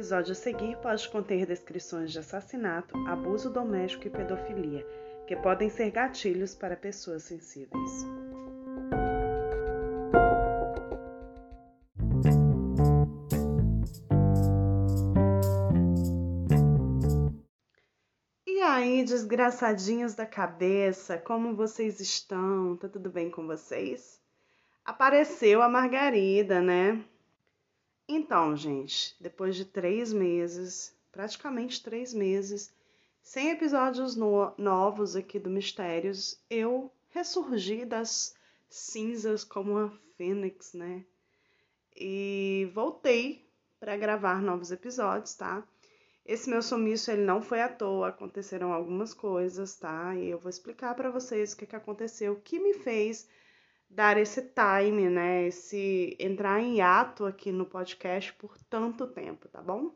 episódio a seguir pode conter descrições de assassinato, abuso doméstico e pedofilia, que podem ser gatilhos para pessoas sensíveis. E aí, desgraçadinhos da cabeça, como vocês estão? Tá tudo bem com vocês? Apareceu a Margarida, né? Então, gente, depois de três meses, praticamente três meses, sem episódios no novos aqui do Mistérios, eu ressurgi das cinzas como uma fênix, né? E voltei para gravar novos episódios, tá? Esse meu sumiço ele não foi à toa, aconteceram algumas coisas, tá? E eu vou explicar para vocês o que, que aconteceu, o que me fez dar esse time, né? Esse entrar em ato aqui no podcast por tanto tempo, tá bom?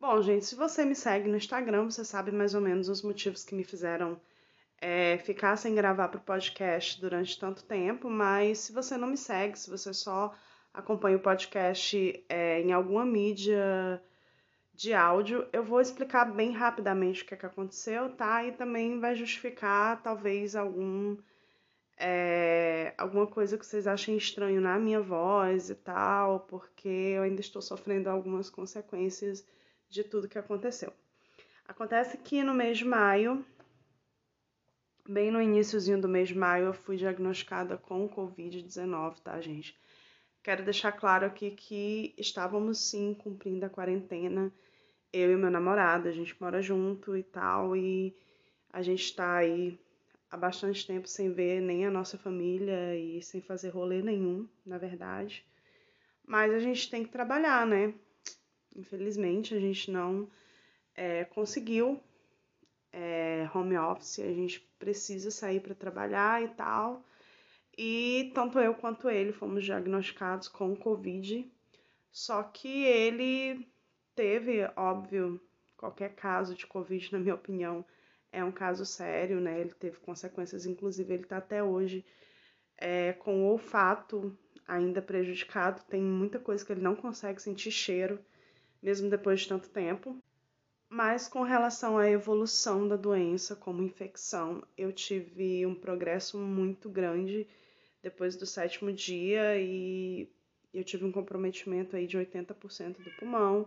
Bom, gente, se você me segue no Instagram, você sabe mais ou menos os motivos que me fizeram é, ficar sem gravar para o podcast durante tanto tempo, mas se você não me segue, se você só acompanha o podcast é, em alguma mídia de áudio, eu vou explicar bem rapidamente o que, é que aconteceu, tá? E também vai justificar talvez algum é, alguma coisa que vocês achem estranho na minha voz e tal, porque eu ainda estou sofrendo algumas consequências de tudo que aconteceu. Acontece que no mês de maio, bem no iníciozinho do mês de maio, eu fui diagnosticada com Covid-19, tá, gente? Quero deixar claro aqui que estávamos sim cumprindo a quarentena, eu e meu namorado, a gente mora junto e tal, e a gente está aí há bastante tempo sem ver nem a nossa família e sem fazer rolê nenhum, na verdade. Mas a gente tem que trabalhar, né? Infelizmente, a gente não é, conseguiu é, home office, a gente precisa sair para trabalhar e tal. E tanto eu quanto ele fomos diagnosticados com Covid. Só que ele teve, óbvio, qualquer caso de Covid, na minha opinião, é um caso sério, né? Ele teve consequências, inclusive ele está até hoje é, com o olfato ainda prejudicado, tem muita coisa que ele não consegue sentir cheiro, mesmo depois de tanto tempo. Mas com relação à evolução da doença como infecção, eu tive um progresso muito grande depois do sétimo dia e eu tive um comprometimento aí de 80% do pulmão,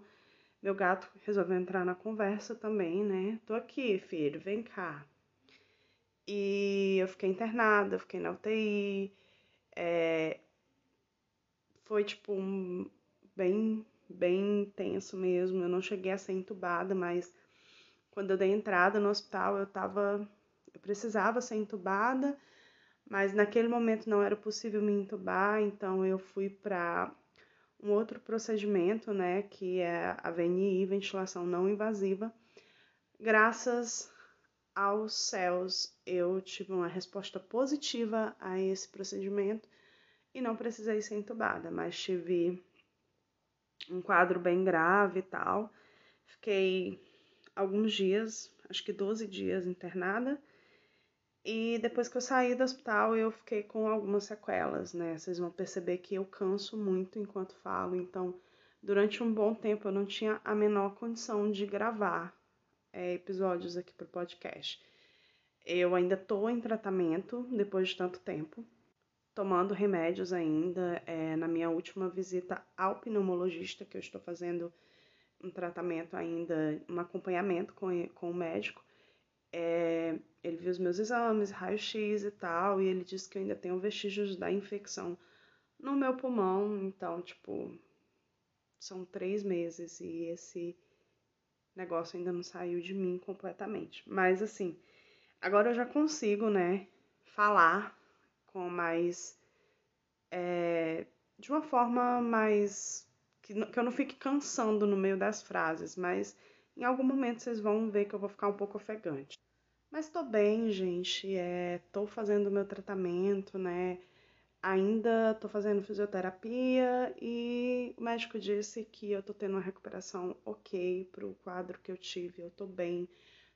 meu gato resolveu entrar na conversa também, né? Tô aqui, filho, vem cá. E eu fiquei internada, fiquei na UTI. É... Foi, tipo, um... bem, bem tenso mesmo. Eu não cheguei a ser entubada, mas quando eu dei entrada no hospital, eu tava. Eu precisava ser entubada, mas naquele momento não era possível me entubar, então eu fui para um outro procedimento, né, que é a VNI, ventilação não invasiva. Graças aos céus, eu tive uma resposta positiva a esse procedimento e não precisei ser entubada, mas tive um quadro bem grave e tal. Fiquei alguns dias, acho que 12 dias internada e depois que eu saí do hospital, eu fiquei com algumas sequelas, né? Vocês vão perceber que eu canso muito enquanto falo, então durante um bom tempo eu não tinha a menor condição de gravar é, episódios aqui para o podcast. Eu ainda estou em tratamento depois de tanto tempo, tomando remédios ainda. É, na minha última visita ao pneumologista, que eu estou fazendo um tratamento ainda, um acompanhamento com, com o médico, é, ele viu os meus exames, raio-x e tal, e ele disse que eu ainda tenho vestígios da infecção no meu pulmão. Então, tipo, são três meses e esse negócio ainda não saiu de mim completamente. Mas, assim, agora eu já consigo, né, falar com mais. É, de uma forma mais. Que, que eu não fique cansando no meio das frases, mas em algum momento vocês vão ver que eu vou ficar um pouco ofegante. Mas tô bem, gente. É, tô fazendo meu tratamento, né? Ainda tô fazendo fisioterapia e o médico disse que eu tô tendo uma recuperação ok pro quadro que eu tive. Eu tô bem,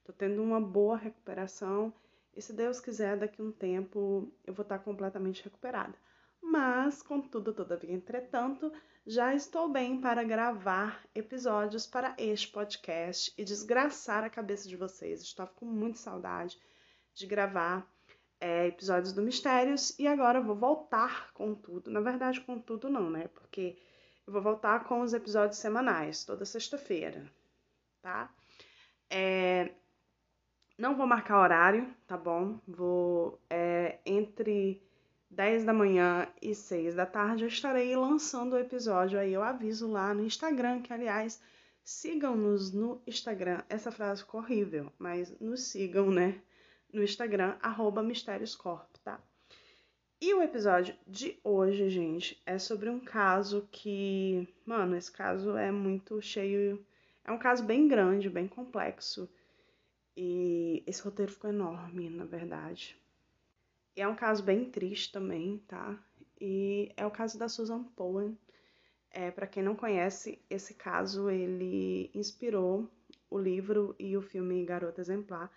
tô tendo uma boa recuperação e se Deus quiser, daqui a um tempo eu vou estar completamente recuperada. mas, contudo, todavia, entretanto, já estou bem para gravar episódios para este podcast e desgraçar a cabeça de vocês. Estou com muita saudade de gravar é, episódios do Mistérios e agora vou voltar com tudo. Na verdade, com tudo não, né? Porque eu vou voltar com os episódios semanais, toda sexta-feira, tá? É, não vou marcar horário, tá bom? Vou é, entre 10 da manhã e 6 da tarde eu estarei lançando o episódio aí. Eu aviso lá no Instagram, que aliás, sigam-nos no Instagram. Essa frase ficou horrível, mas nos sigam, né? No Instagram, arroba Mistérioscorp, tá? E o episódio de hoje, gente, é sobre um caso que, mano, esse caso é muito cheio. É um caso bem grande, bem complexo. E esse roteiro ficou enorme, na verdade. É um caso bem triste também, tá? E é o caso da Susan Bowen. É, para quem não conhece, esse caso ele inspirou o livro e o filme Garota Exemplar.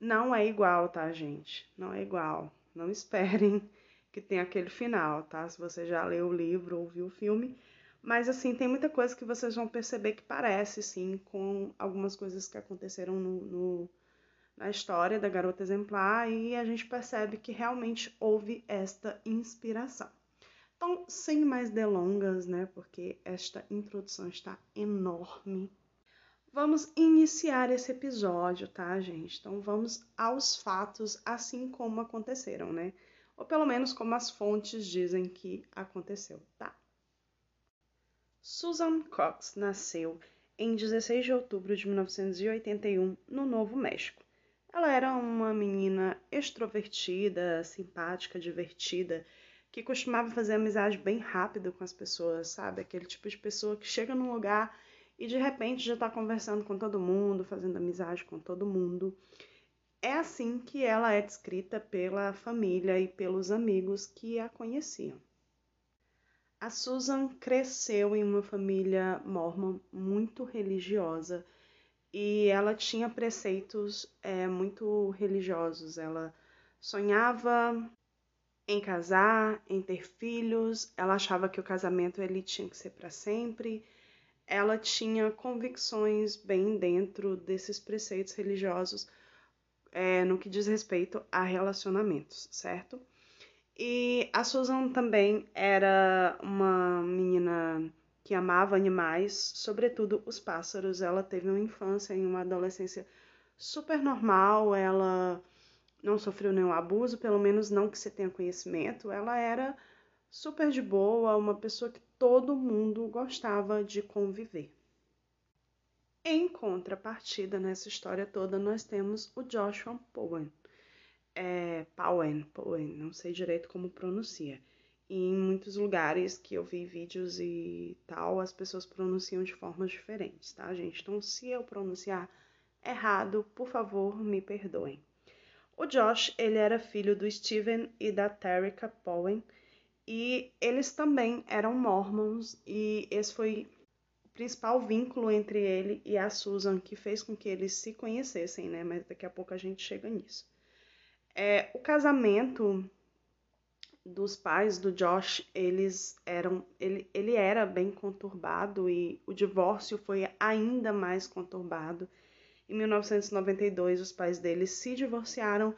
Não é igual, tá, gente? Não é igual. Não esperem que tenha aquele final, tá? Se você já leu o livro ou viu o filme. Mas, assim, tem muita coisa que vocês vão perceber que parece, sim, com algumas coisas que aconteceram no, no na história da garota exemplar e a gente percebe que realmente houve esta inspiração. Então, sem mais delongas, né, porque esta introdução está enorme, vamos iniciar esse episódio, tá, gente? Então, vamos aos fatos assim como aconteceram, né? Ou pelo menos como as fontes dizem que aconteceu, tá? Susan Cox nasceu em 16 de outubro de 1981 no Novo México. Ela era uma menina extrovertida, simpática, divertida, que costumava fazer amizade bem rápido com as pessoas, sabe? Aquele tipo de pessoa que chega num lugar e de repente já está conversando com todo mundo, fazendo amizade com todo mundo. É assim que ela é descrita pela família e pelos amigos que a conheciam. A Susan cresceu em uma família mormon muito religiosa e ela tinha preceitos é, muito religiosos. Ela sonhava em casar, em ter filhos. Ela achava que o casamento ele tinha que ser para sempre. Ela tinha convicções bem dentro desses preceitos religiosos é, no que diz respeito a relacionamentos, certo? E a Susan também era uma menina que amava animais, sobretudo os pássaros. Ela teve uma infância e uma adolescência super normal, ela não sofreu nenhum abuso, pelo menos não que você tenha conhecimento. Ela era super de boa, uma pessoa que todo mundo gostava de conviver. Em contrapartida, nessa história toda, nós temos o Joshua Powen. É, Powen, Powen, não sei direito como pronuncia em muitos lugares que eu vi vídeos e tal, as pessoas pronunciam de formas diferentes, tá, gente? Então, se eu pronunciar errado, por favor, me perdoem. O Josh, ele era filho do Steven e da Terrica Powen, e eles também eram mormons, e esse foi o principal vínculo entre ele e a Susan, que fez com que eles se conhecessem, né? Mas daqui a pouco a gente chega nisso. É, o casamento dos pais do Josh, eles eram ele, ele era bem conturbado e o divórcio foi ainda mais conturbado. Em 1992, os pais dele se divorciaram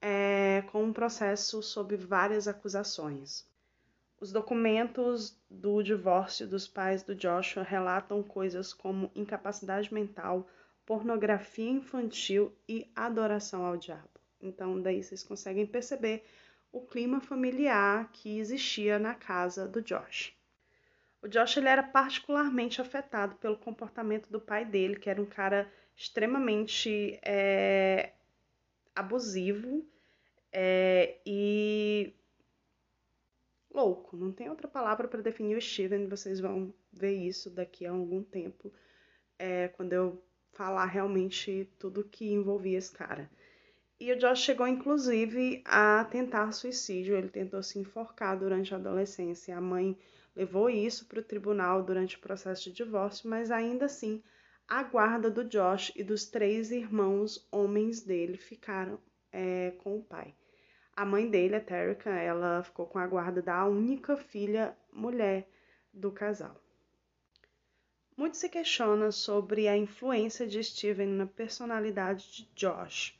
é, com um processo sob várias acusações. Os documentos do divórcio dos pais do Joshua relatam coisas como incapacidade mental, pornografia infantil e adoração ao diabo. Então, daí vocês conseguem perceber o clima familiar que existia na casa do Josh. O Josh ele era particularmente afetado pelo comportamento do pai dele, que era um cara extremamente é, abusivo é, e louco. Não tem outra palavra para definir o Steven. Vocês vão ver isso daqui a algum tempo, é, quando eu falar realmente tudo que envolvia esse cara. E o Josh chegou, inclusive, a tentar suicídio. Ele tentou se enforcar durante a adolescência. A mãe levou isso para o tribunal durante o processo de divórcio, mas ainda assim, a guarda do Josh e dos três irmãos homens dele ficaram é, com o pai. a mãe dele, a Terica, ela ficou com a guarda da única filha mulher do casal. Muito se questiona sobre a influência de Steven na personalidade de Josh.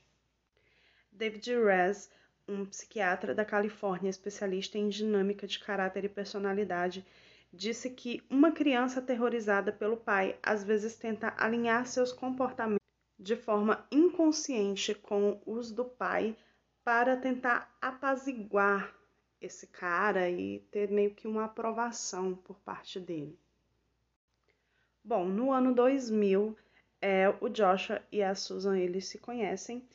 David Rez, um psiquiatra da Califórnia especialista em dinâmica de caráter e personalidade, disse que uma criança aterrorizada pelo pai às vezes tenta alinhar seus comportamentos de forma inconsciente com os do pai para tentar apaziguar esse cara e ter meio que uma aprovação por parte dele. Bom, no ano 2000, é, o Joshua e a Susan eles se conhecem.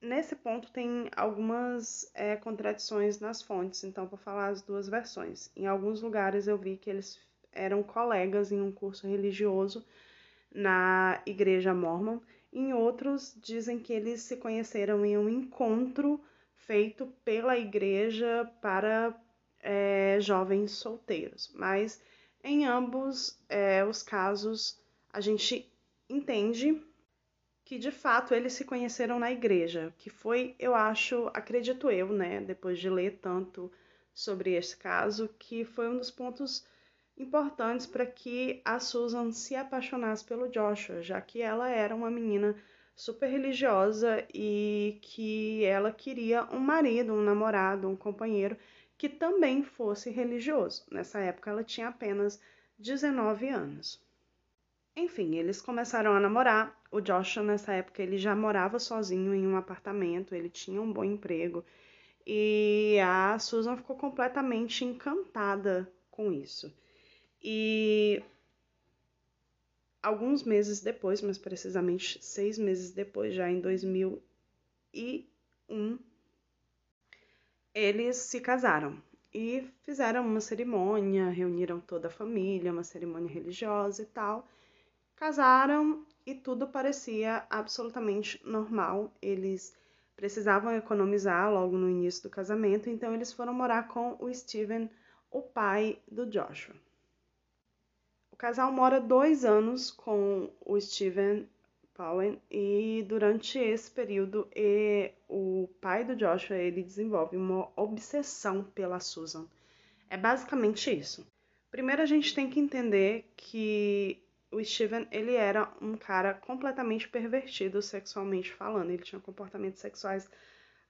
Nesse ponto tem algumas é, contradições nas fontes, então vou falar as duas versões. Em alguns lugares eu vi que eles eram colegas em um curso religioso na igreja mormon em outros, dizem que eles se conheceram em um encontro feito pela igreja para é, jovens solteiros. Mas em ambos é, os casos, a gente entende que de fato eles se conheceram na igreja, que foi, eu acho, acredito eu, né, depois de ler tanto sobre esse caso, que foi um dos pontos importantes para que a Susan se apaixonasse pelo Joshua, já que ela era uma menina super religiosa e que ela queria um marido, um namorado, um companheiro que também fosse religioso. Nessa época ela tinha apenas 19 anos. Enfim, eles começaram a namorar. O Joshua nessa época ele já morava sozinho em um apartamento, ele tinha um bom emprego e a Susan ficou completamente encantada com isso. E alguns meses depois, mas precisamente seis meses depois, já em 2001, eles se casaram e fizeram uma cerimônia, reuniram toda a família, uma cerimônia religiosa e tal. Casaram e tudo parecia absolutamente normal. Eles precisavam economizar logo no início do casamento, então eles foram morar com o Steven, o pai do Joshua casal mora dois anos com o Steven Powen e durante esse período e, o pai do Joshua ele desenvolve uma obsessão pela Susan. É basicamente isso. Primeiro a gente tem que entender que o Steven ele era um cara completamente pervertido sexualmente falando. Ele tinha comportamentos sexuais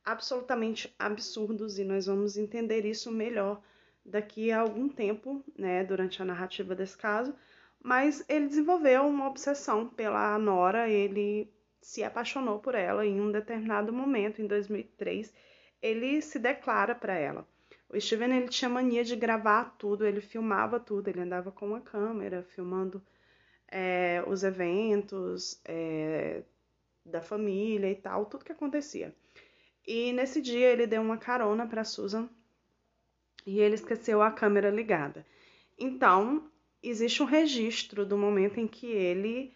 absolutamente absurdos e nós vamos entender isso melhor daqui a algum tempo, né, durante a narrativa desse caso, mas ele desenvolveu uma obsessão pela Nora, ele se apaixonou por ela em um determinado momento, em 2003, ele se declara para ela. O Steven ele tinha mania de gravar tudo, ele filmava tudo, ele andava com uma câmera filmando é, os eventos é, da família e tal, tudo que acontecia. E nesse dia ele deu uma carona para Susan e ele esqueceu a câmera ligada. Então, existe um registro do momento em que ele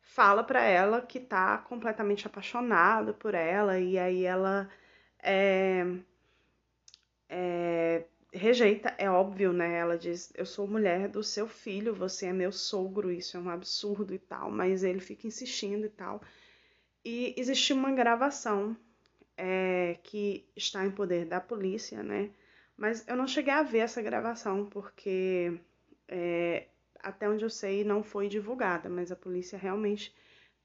fala para ela que tá completamente apaixonado por ela e aí ela é, é, rejeita, é óbvio, né? Ela diz: Eu sou mulher do seu filho, você é meu sogro, isso é um absurdo e tal, mas ele fica insistindo e tal. E existe uma gravação é, que está em poder da polícia, né? Mas eu não cheguei a ver essa gravação porque é, até onde eu sei não foi divulgada, mas a polícia realmente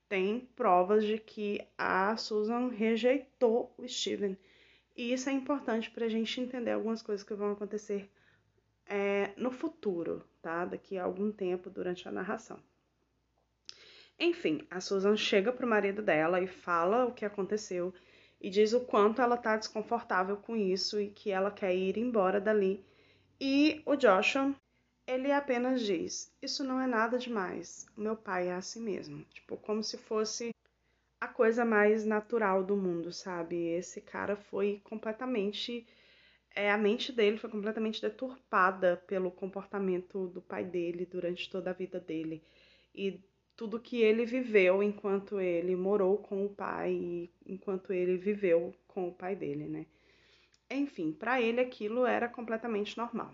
tem provas de que a Susan rejeitou o Steven. E isso é importante para a gente entender algumas coisas que vão acontecer é, no futuro, tá? Daqui a algum tempo durante a narração. Enfim, a Susan chega pro marido dela e fala o que aconteceu e diz o quanto ela tá desconfortável com isso e que ela quer ir embora dali. E o Joshua, ele apenas diz: Isso não é nada demais. O meu pai é assim mesmo. Tipo, como se fosse a coisa mais natural do mundo, sabe? Esse cara foi completamente. É, a mente dele foi completamente deturpada pelo comportamento do pai dele durante toda a vida dele. E tudo que ele viveu enquanto ele morou com o pai, enquanto ele viveu com o pai dele, né? Enfim, para ele aquilo era completamente normal.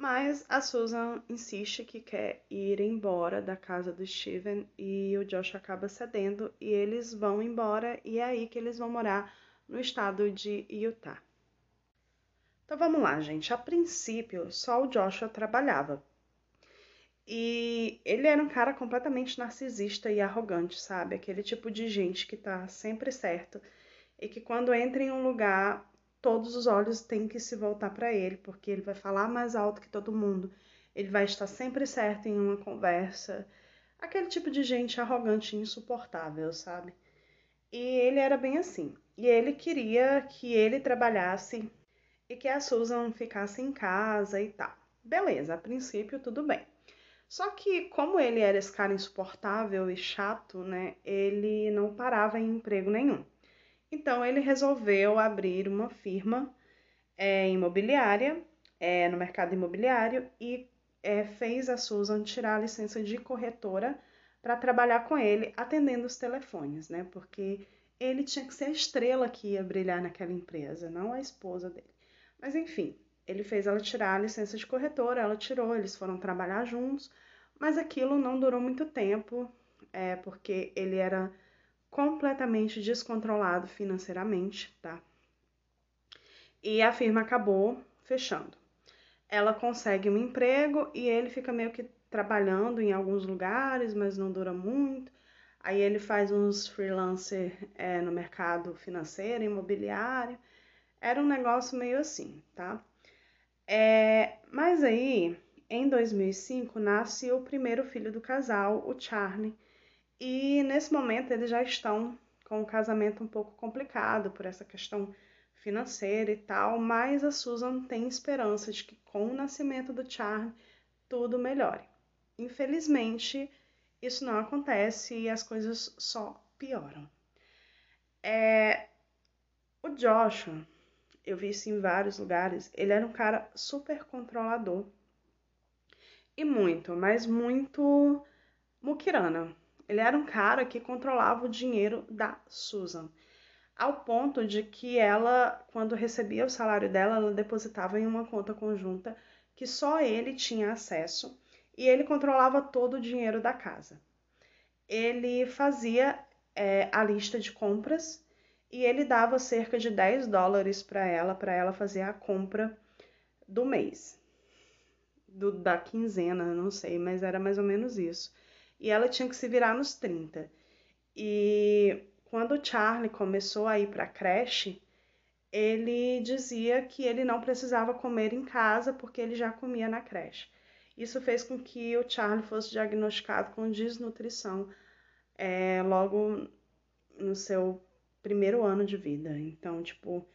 Mas a Susan insiste que quer ir embora da casa do Steven e o Josh acaba cedendo e eles vão embora e é aí que eles vão morar no estado de Utah. Então vamos lá, gente. A princípio, só o Joshua trabalhava. E ele era um cara completamente narcisista e arrogante, sabe? Aquele tipo de gente que tá sempre certo e que quando entra em um lugar, todos os olhos têm que se voltar para ele, porque ele vai falar mais alto que todo mundo. Ele vai estar sempre certo em uma conversa. Aquele tipo de gente arrogante e insuportável, sabe? E ele era bem assim. E ele queria que ele trabalhasse e que a Susan ficasse em casa e tal. Beleza, a princípio tudo bem. Só que, como ele era esse cara insuportável e chato, né, ele não parava em emprego nenhum. Então, ele resolveu abrir uma firma é, imobiliária, é, no mercado imobiliário, e é, fez a Susan tirar a licença de corretora para trabalhar com ele, atendendo os telefones, né? Porque ele tinha que ser a estrela que ia brilhar naquela empresa, não a esposa dele. Mas enfim, ele fez ela tirar a licença de corretora, ela tirou, eles foram trabalhar juntos, mas aquilo não durou muito tempo, é, porque ele era completamente descontrolado financeiramente, tá? E a firma acabou fechando. Ela consegue um emprego e ele fica meio que trabalhando em alguns lugares, mas não dura muito. Aí ele faz uns freelancer é, no mercado financeiro, imobiliário. Era um negócio meio assim, tá? É, mas aí, em 2005, nasce o primeiro filho do casal, o Charlie. E nesse momento eles já estão com um casamento um pouco complicado por essa questão financeira e tal, mas a Susan tem esperança de que com o nascimento do Charlie tudo melhore. Infelizmente, isso não acontece e as coisas só pioram. É, o Joshua eu vi isso em vários lugares, ele era um cara super controlador. E muito, mas muito muquirana. Ele era um cara que controlava o dinheiro da Susan. Ao ponto de que ela, quando recebia o salário dela, ela depositava em uma conta conjunta que só ele tinha acesso e ele controlava todo o dinheiro da casa. Ele fazia é, a lista de compras e ele dava cerca de 10 dólares para ela, para ela fazer a compra do mês, do, da quinzena, não sei, mas era mais ou menos isso. E ela tinha que se virar nos 30. E quando o Charlie começou a ir para a creche, ele dizia que ele não precisava comer em casa porque ele já comia na creche. Isso fez com que o Charlie fosse diagnosticado com desnutrição é, logo no seu primeiro ano de vida. Então, tipo,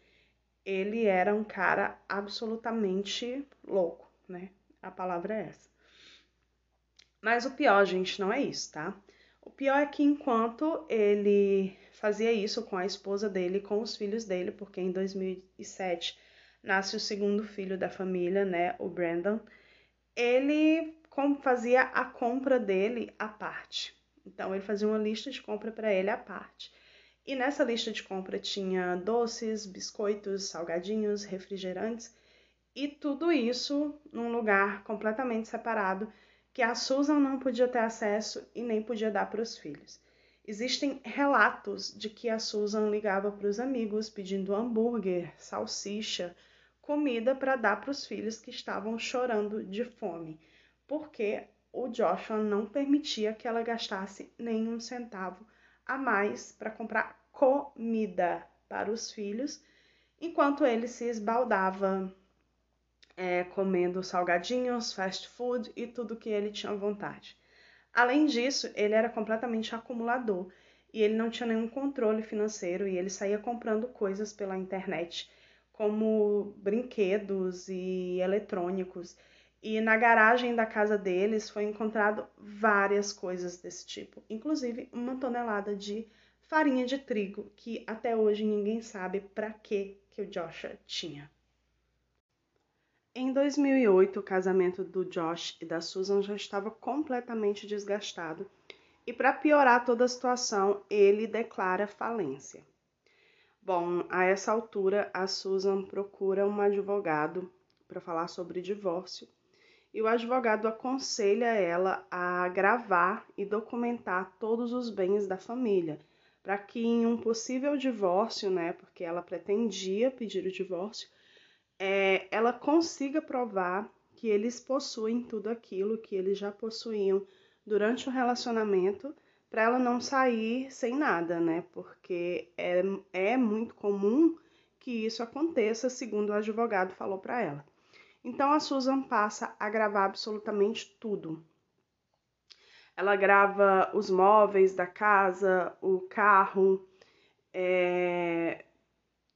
ele era um cara absolutamente louco, né? A palavra é essa. Mas o pior, gente, não é isso, tá? O pior é que enquanto ele fazia isso com a esposa dele, com os filhos dele, porque em 2007 nasce o segundo filho da família, né, o Brandon, ele fazia a compra dele à parte. Então ele fazia uma lista de compra para ele à parte. E nessa lista de compra tinha doces, biscoitos, salgadinhos, refrigerantes e tudo isso num lugar completamente separado que a Susan não podia ter acesso e nem podia dar para os filhos. Existem relatos de que a Susan ligava para os amigos pedindo hambúrguer, salsicha, comida para dar para os filhos que estavam chorando de fome, porque o Joshua não permitia que ela gastasse nenhum centavo a mais para comprar comida para os filhos, enquanto ele se esbaldava é, comendo salgadinhos, fast food e tudo que ele tinha vontade. Além disso, ele era completamente acumulador e ele não tinha nenhum controle financeiro e ele saía comprando coisas pela internet, como brinquedos e eletrônicos. E na garagem da casa deles foi encontrado várias coisas desse tipo, inclusive uma tonelada de farinha de trigo, que até hoje ninguém sabe para que que o Joshua tinha. Em 2008, o casamento do Josh e da Susan já estava completamente desgastado e para piorar toda a situação, ele declara falência. Bom, a essa altura, a Susan procura um advogado para falar sobre divórcio e o advogado aconselha ela a gravar e documentar todos os bens da família para que em um possível divórcio, né, porque ela pretendia pedir o divórcio, é, ela consiga provar que eles possuem tudo aquilo que eles já possuíam durante o relacionamento, para ela não sair sem nada, né? Porque é, é muito comum que isso aconteça, segundo o advogado falou para ela. Então a Susan passa a gravar absolutamente tudo. Ela grava os móveis da casa, o carro, é,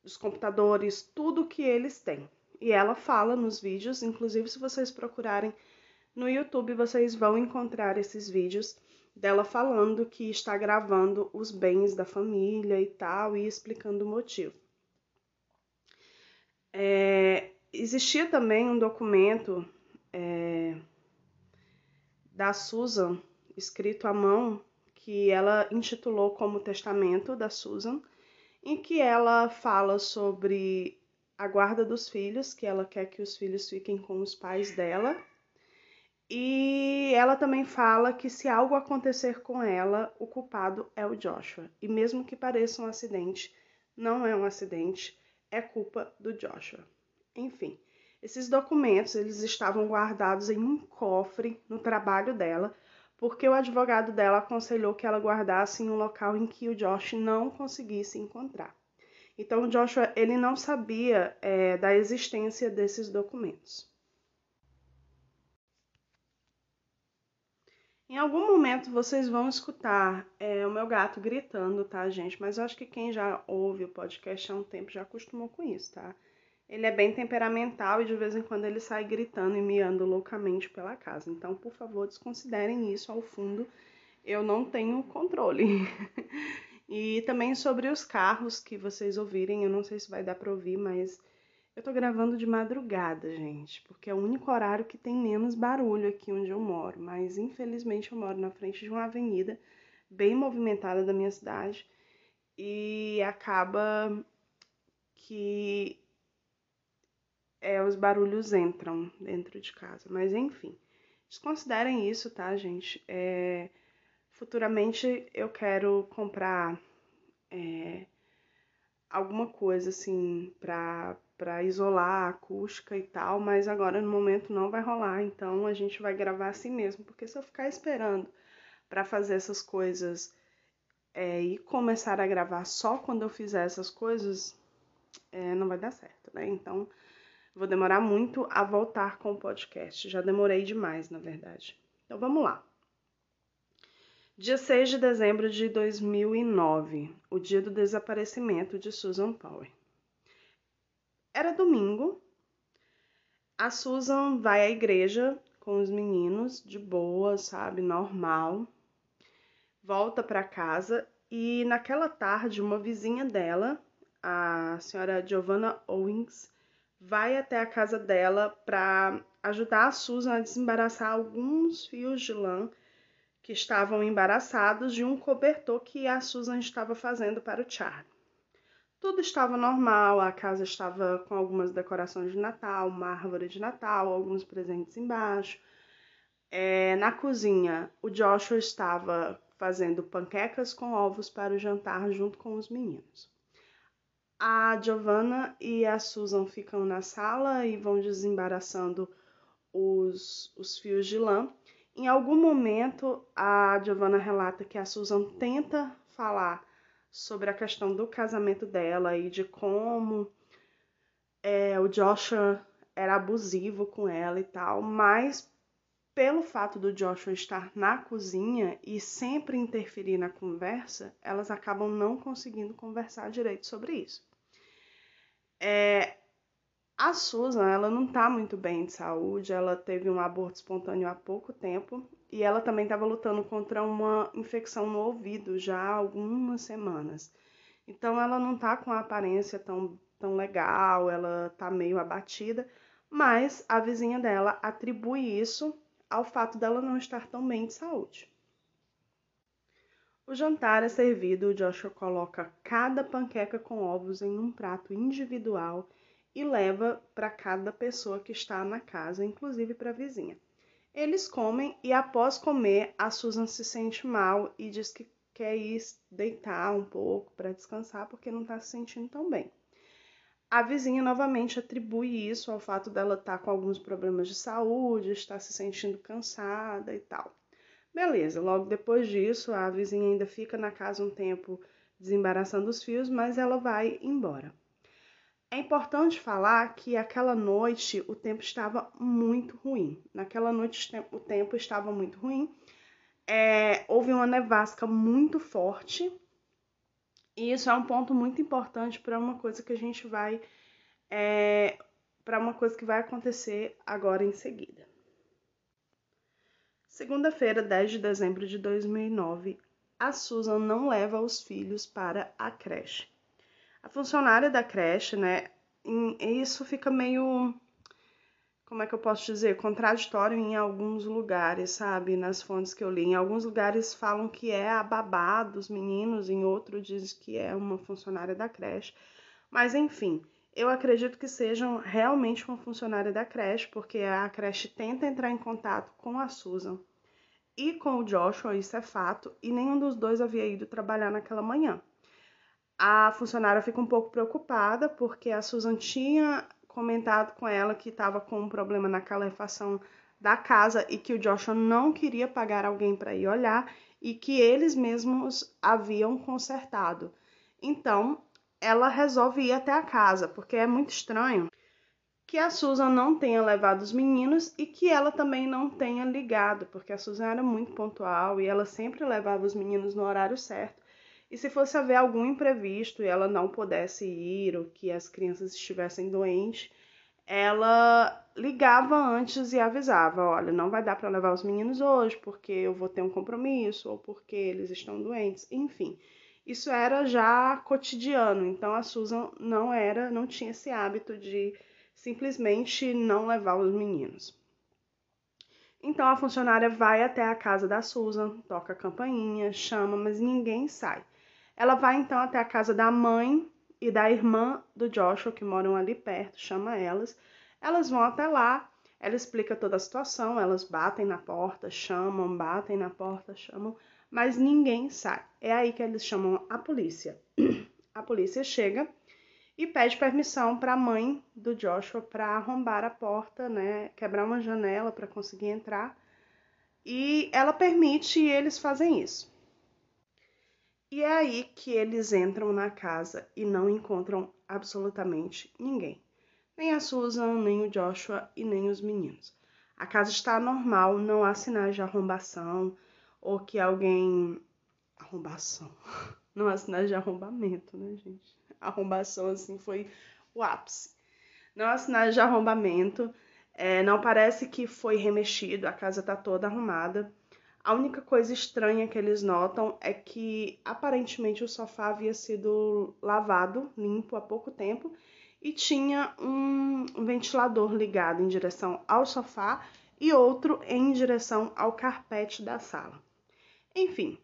os computadores, tudo que eles têm. E ela fala nos vídeos, inclusive se vocês procurarem no YouTube, vocês vão encontrar esses vídeos dela falando que está gravando os bens da família e tal, e explicando o motivo. É, existia também um documento é, da Susan, escrito à mão, que ela intitulou como Testamento da Susan, em que ela fala sobre a guarda dos filhos, que ela quer que os filhos fiquem com os pais dela e ela também fala que se algo acontecer com ela, o culpado é o Joshua. E mesmo que pareça um acidente, não é um acidente, é culpa do Joshua. Enfim, esses documentos eles estavam guardados em um cofre no trabalho dela, porque o advogado dela aconselhou que ela guardasse em um local em que o Josh não conseguisse encontrar. Então, o Joshua ele não sabia é, da existência desses documentos. Em algum momento vocês vão escutar é, o meu gato gritando, tá, gente? Mas eu acho que quem já ouve o podcast há um tempo já acostumou com isso, tá? Ele é bem temperamental e de vez em quando ele sai gritando e miando loucamente pela casa. Então, por favor, desconsiderem isso ao fundo. Eu não tenho controle. e também sobre os carros que vocês ouvirem, eu não sei se vai dar para ouvir, mas eu tô gravando de madrugada, gente, porque é o único horário que tem menos barulho aqui onde eu moro. Mas infelizmente eu moro na frente de uma avenida bem movimentada da minha cidade e acaba que é, os barulhos entram dentro de casa. Mas enfim, desconsiderem isso, tá, gente? É, futuramente eu quero comprar é, alguma coisa assim pra para isolar a acústica e tal, mas agora no momento não vai rolar, então a gente vai gravar assim mesmo, porque se eu ficar esperando para fazer essas coisas é, e começar a gravar só quando eu fizer essas coisas, é, não vai dar certo, né? Então vou demorar muito a voltar com o podcast, já demorei demais, na verdade. Então vamos lá. Dia 6 de dezembro de 2009, o dia do desaparecimento de Susan Power. Era domingo. A Susan vai à igreja com os meninos, de boa, sabe, normal. Volta para casa e naquela tarde uma vizinha dela, a senhora Giovanna Owens, vai até a casa dela para ajudar a Susan a desembaraçar alguns fios de lã que estavam embaraçados de um cobertor que a Susan estava fazendo para o Charlie. Tudo estava normal, a casa estava com algumas decorações de Natal, uma árvore de Natal, alguns presentes embaixo. É, na cozinha, o Joshua estava fazendo panquecas com ovos para o jantar junto com os meninos. A Giovanna e a Susan ficam na sala e vão desembaraçando os, os fios de lã. Em algum momento, a Giovanna relata que a Susan tenta falar sobre a questão do casamento dela e de como é, o Joshua era abusivo com ela e tal, mas pelo fato do Joshua estar na cozinha e sempre interferir na conversa, elas acabam não conseguindo conversar direito sobre isso. É, a Susan, ela não tá muito bem de saúde, ela teve um aborto espontâneo há pouco tempo e ela também estava lutando contra uma infecção no ouvido já há algumas semanas. Então ela não tá com a aparência tão, tão legal, ela tá meio abatida, mas a vizinha dela atribui isso ao fato dela não estar tão bem de saúde. O jantar é servido, o Joshua coloca cada panqueca com ovos em um prato individual e leva para cada pessoa que está na casa, inclusive para a vizinha. Eles comem e após comer, a Susan se sente mal e diz que quer ir deitar um pouco para descansar porque não está se sentindo tão bem. A vizinha novamente atribui isso ao fato dela estar tá com alguns problemas de saúde, estar se sentindo cansada e tal. Beleza, logo depois disso, a vizinha ainda fica na casa um tempo desembaraçando os fios, mas ela vai embora. É importante falar que aquela noite o tempo estava muito ruim. Naquela noite o tempo estava muito ruim. É, houve uma nevasca muito forte e isso é um ponto muito importante para uma coisa que a gente vai. É, para uma coisa que vai acontecer agora em seguida. Segunda-feira, 10 de dezembro de 2009, a Susan não leva os filhos para a creche. A funcionária da creche, né? Isso fica meio como é que eu posso dizer, contraditório em alguns lugares, sabe? Nas fontes que eu li. Em alguns lugares falam que é a babá dos meninos, em outros diz que é uma funcionária da creche. Mas enfim, eu acredito que sejam realmente uma funcionária da creche, porque a creche tenta entrar em contato com a Susan e com o Joshua, isso é fato, e nenhum dos dois havia ido trabalhar naquela manhã. A funcionária fica um pouco preocupada porque a Susan tinha comentado com ela que estava com um problema na calefação da casa e que o Joshua não queria pagar alguém para ir olhar e que eles mesmos haviam consertado. Então, ela resolve ir até a casa, porque é muito estranho que a Susan não tenha levado os meninos e que ela também não tenha ligado, porque a Susan era muito pontual e ela sempre levava os meninos no horário certo. E se fosse haver algum imprevisto e ela não pudesse ir ou que as crianças estivessem doentes, ela ligava antes e avisava: olha, não vai dar para levar os meninos hoje porque eu vou ter um compromisso ou porque eles estão doentes, enfim. Isso era já cotidiano, então a Susan não era, não tinha esse hábito de simplesmente não levar os meninos. Então a funcionária vai até a casa da Susan, toca a campainha, chama, mas ninguém sai. Ela vai então até a casa da mãe e da irmã do Joshua, que moram ali perto, chama elas. Elas vão até lá, ela explica toda a situação, elas batem na porta, chamam, batem na porta, chamam, mas ninguém sai. É aí que eles chamam a polícia. A polícia chega e pede permissão para a mãe do Joshua para arrombar a porta, né, quebrar uma janela para conseguir entrar. E ela permite e eles fazem isso. E é aí que eles entram na casa e não encontram absolutamente ninguém. Nem a Susan, nem o Joshua e nem os meninos. A casa está normal, não há sinais de arrombação ou que alguém. Arrombação. Não há sinais de arrombamento, né, gente? Arrombação, assim, foi o ápice. Não há sinais de arrombamento. É, não parece que foi remexido, a casa está toda arrumada. A única coisa estranha que eles notam é que aparentemente o sofá havia sido lavado, limpo há pouco tempo e tinha um ventilador ligado em direção ao sofá e outro em direção ao carpete da sala. Enfim,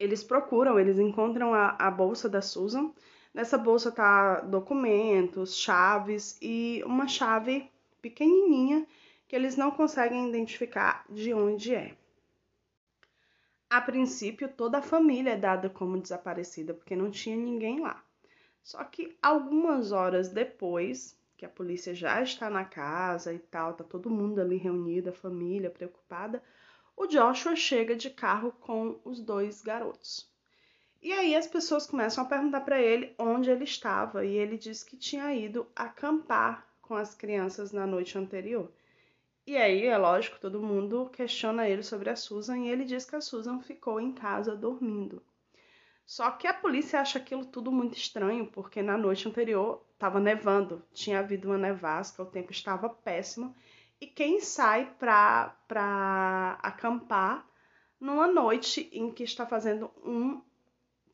eles procuram, eles encontram a, a bolsa da Susan. Nessa bolsa tá documentos, chaves e uma chave pequenininha que eles não conseguem identificar de onde é. A princípio, toda a família é dada como desaparecida porque não tinha ninguém lá. Só que algumas horas depois, que a polícia já está na casa e tal, tá todo mundo ali reunido, a família preocupada, o Joshua chega de carro com os dois garotos. E aí as pessoas começam a perguntar para ele onde ele estava e ele diz que tinha ido acampar com as crianças na noite anterior. E aí, é lógico, todo mundo questiona ele sobre a Susan e ele diz que a Susan ficou em casa dormindo. Só que a polícia acha aquilo tudo muito estranho, porque na noite anterior estava nevando, tinha havido uma nevasca, o tempo estava péssimo. E quem sai para acampar numa noite em que está fazendo um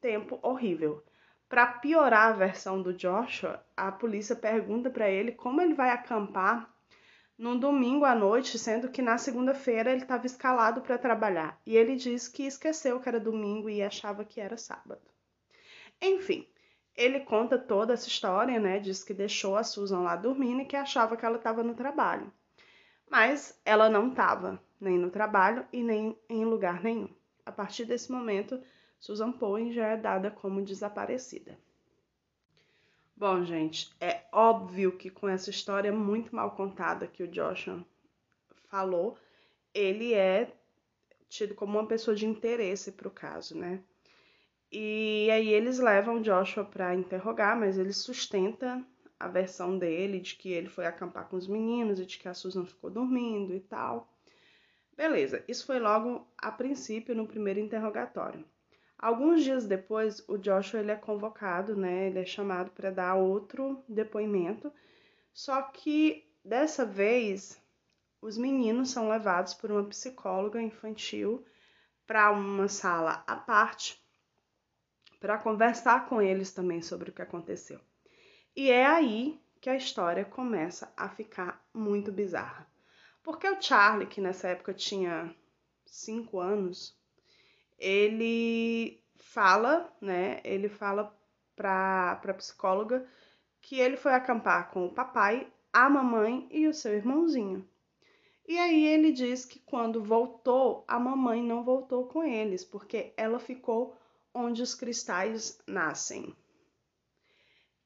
tempo horrível? Para piorar a versão do Joshua, a polícia pergunta para ele como ele vai acampar num domingo à noite, sendo que na segunda-feira ele estava escalado para trabalhar. E ele diz que esqueceu que era domingo e achava que era sábado. Enfim, ele conta toda essa história, né? Diz que deixou a Susan lá dormindo e que achava que ela estava no trabalho. Mas ela não estava, nem no trabalho e nem em lugar nenhum. a partir desse momento, Susan Poe já é dada como desaparecida. Bom, gente, é óbvio que com essa história muito mal contada que o Joshua falou, ele é tido como uma pessoa de interesse para o caso, né? E aí eles levam Joshua para interrogar, mas ele sustenta a versão dele de que ele foi acampar com os meninos e de que a Susan ficou dormindo e tal. Beleza, isso foi logo a princípio no primeiro interrogatório. Alguns dias depois, o Joshua ele é convocado, né? Ele é chamado para dar outro depoimento. Só que dessa vez, os meninos são levados por uma psicóloga infantil para uma sala à parte para conversar com eles também sobre o que aconteceu. E é aí que a história começa a ficar muito bizarra. Porque o Charlie, que nessa época tinha cinco anos, ele fala, né? Ele fala para a psicóloga que ele foi acampar com o papai, a mamãe e o seu irmãozinho. E aí ele diz que quando voltou, a mamãe não voltou com eles, porque ela ficou onde os cristais nascem,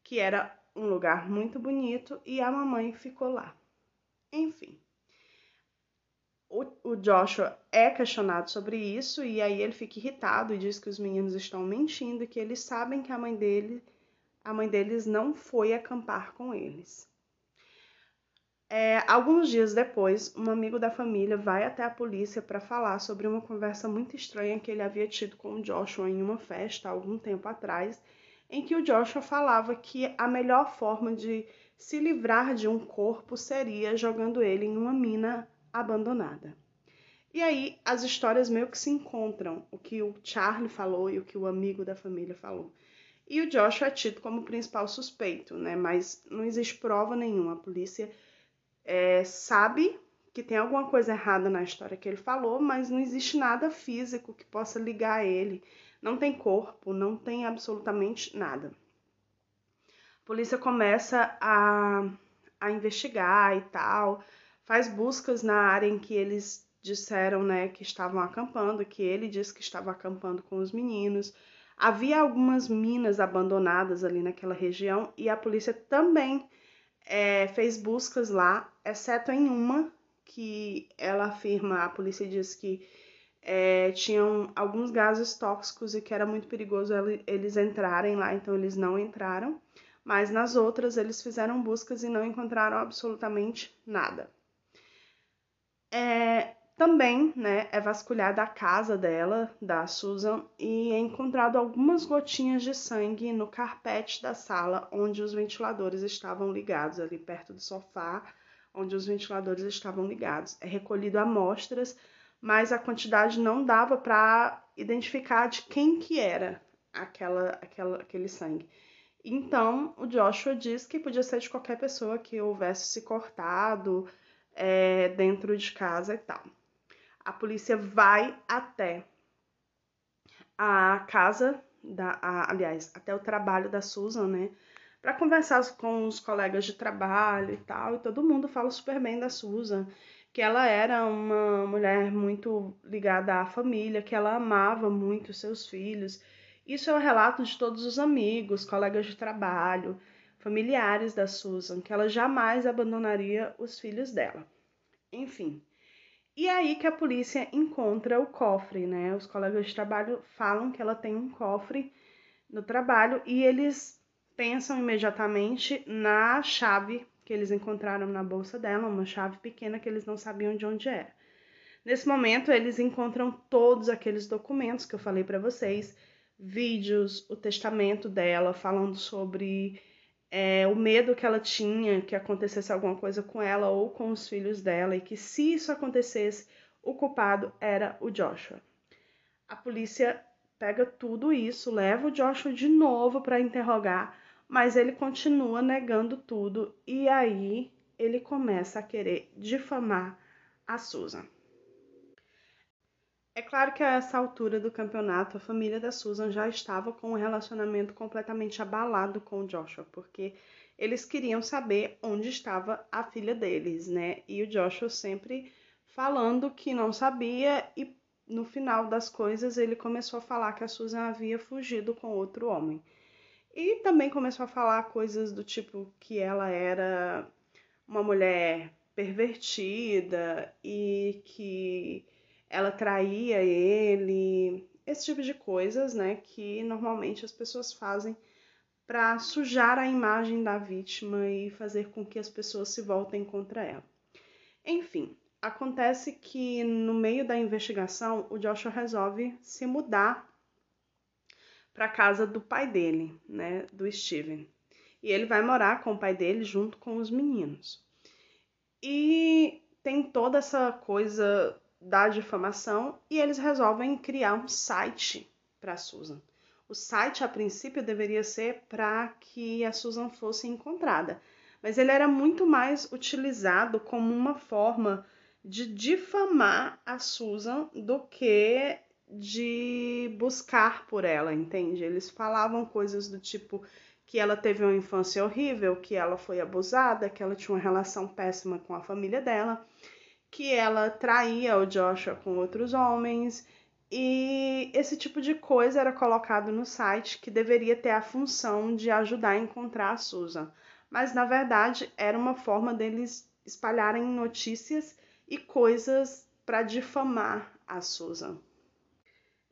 que era um lugar muito bonito e a mamãe ficou lá. Enfim, o, o Joshua é questionado sobre isso e aí ele fica irritado e diz que os meninos estão mentindo e que eles sabem que a mãe dele, a mãe deles não foi acampar com eles. É, alguns dias depois, um amigo da família vai até a polícia para falar sobre uma conversa muito estranha que ele havia tido com o Joshua em uma festa algum tempo atrás, em que o Joshua falava que a melhor forma de se livrar de um corpo seria jogando ele em uma mina abandonada. E aí as histórias meio que se encontram, o que o Charlie falou e o que o amigo da família falou. E o Joshua é tido como principal suspeito, né? Mas não existe prova nenhuma. A polícia é, sabe que tem alguma coisa errada na história que ele falou, mas não existe nada físico que possa ligar ele. Não tem corpo, não tem absolutamente nada. A polícia começa a, a investigar e tal faz buscas na área em que eles disseram, né, que estavam acampando, que ele disse que estava acampando com os meninos. Havia algumas minas abandonadas ali naquela região e a polícia também é, fez buscas lá, exceto em uma que ela afirma, a polícia diz que é, tinham alguns gases tóxicos e que era muito perigoso eles entrarem lá, então eles não entraram. Mas nas outras eles fizeram buscas e não encontraram absolutamente nada. É, também né, é vasculhada a casa dela, da Susan, e é encontrado algumas gotinhas de sangue no carpete da sala onde os ventiladores estavam ligados, ali perto do sofá, onde os ventiladores estavam ligados. É recolhido amostras, mas a quantidade não dava para identificar de quem que era aquela, aquela, aquele sangue. Então, o Joshua diz que podia ser de qualquer pessoa que houvesse se cortado, é, dentro de casa e tal. A polícia vai até a casa da, a, aliás, até o trabalho da Susan, né? Para conversar com os colegas de trabalho e tal, e todo mundo fala super bem da Susan, que ela era uma mulher muito ligada à família, que ela amava muito seus filhos. Isso é um relato de todos os amigos, colegas de trabalho, familiares da Susan, que ela jamais abandonaria os filhos dela. Enfim. E aí que a polícia encontra o cofre, né? Os colegas de trabalho falam que ela tem um cofre no trabalho e eles pensam imediatamente na chave que eles encontraram na bolsa dela, uma chave pequena que eles não sabiam de onde era. Nesse momento, eles encontram todos aqueles documentos que eu falei para vocês, vídeos, o testamento dela falando sobre é, o medo que ela tinha que acontecesse alguma coisa com ela ou com os filhos dela e que se isso acontecesse, o culpado era o Joshua. A polícia pega tudo isso, leva o Joshua de novo para interrogar, mas ele continua negando tudo e aí ele começa a querer difamar a Susan. É claro que a essa altura do campeonato a família da Susan já estava com um relacionamento completamente abalado com o Joshua, porque eles queriam saber onde estava a filha deles, né? E o Joshua sempre falando que não sabia e no final das coisas ele começou a falar que a Susan havia fugido com outro homem. E também começou a falar coisas do tipo que ela era uma mulher pervertida e que ela traía ele, esse tipo de coisas, né, que normalmente as pessoas fazem para sujar a imagem da vítima e fazer com que as pessoas se voltem contra ela. Enfim, acontece que no meio da investigação o Joshua resolve se mudar para casa do pai dele, né, do Steven. E ele vai morar com o pai dele junto com os meninos. E tem toda essa coisa da difamação e eles resolvem criar um site para Susan. O site a princípio deveria ser para que a Susan fosse encontrada, mas ele era muito mais utilizado como uma forma de difamar a Susan do que de buscar por ela, entende? Eles falavam coisas do tipo que ela teve uma infância horrível, que ela foi abusada, que ela tinha uma relação péssima com a família dela, que ela traía o Joshua com outros homens. E esse tipo de coisa era colocado no site que deveria ter a função de ajudar a encontrar a Susan. Mas na verdade era uma forma deles espalharem notícias e coisas para difamar a Susan.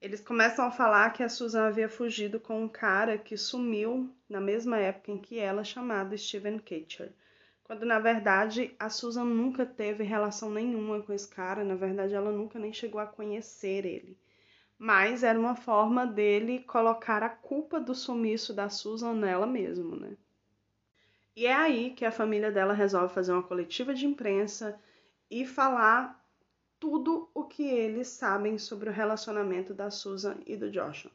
Eles começam a falar que a Susan havia fugido com um cara que sumiu na mesma época em que ela, chamado Steven Kitcher. Quando na verdade a Susan nunca teve relação nenhuma com esse cara, na verdade ela nunca nem chegou a conhecer ele. Mas era uma forma dele colocar a culpa do sumiço da Susan nela mesmo, né? E é aí que a família dela resolve fazer uma coletiva de imprensa e falar tudo o que eles sabem sobre o relacionamento da Susan e do Joshua.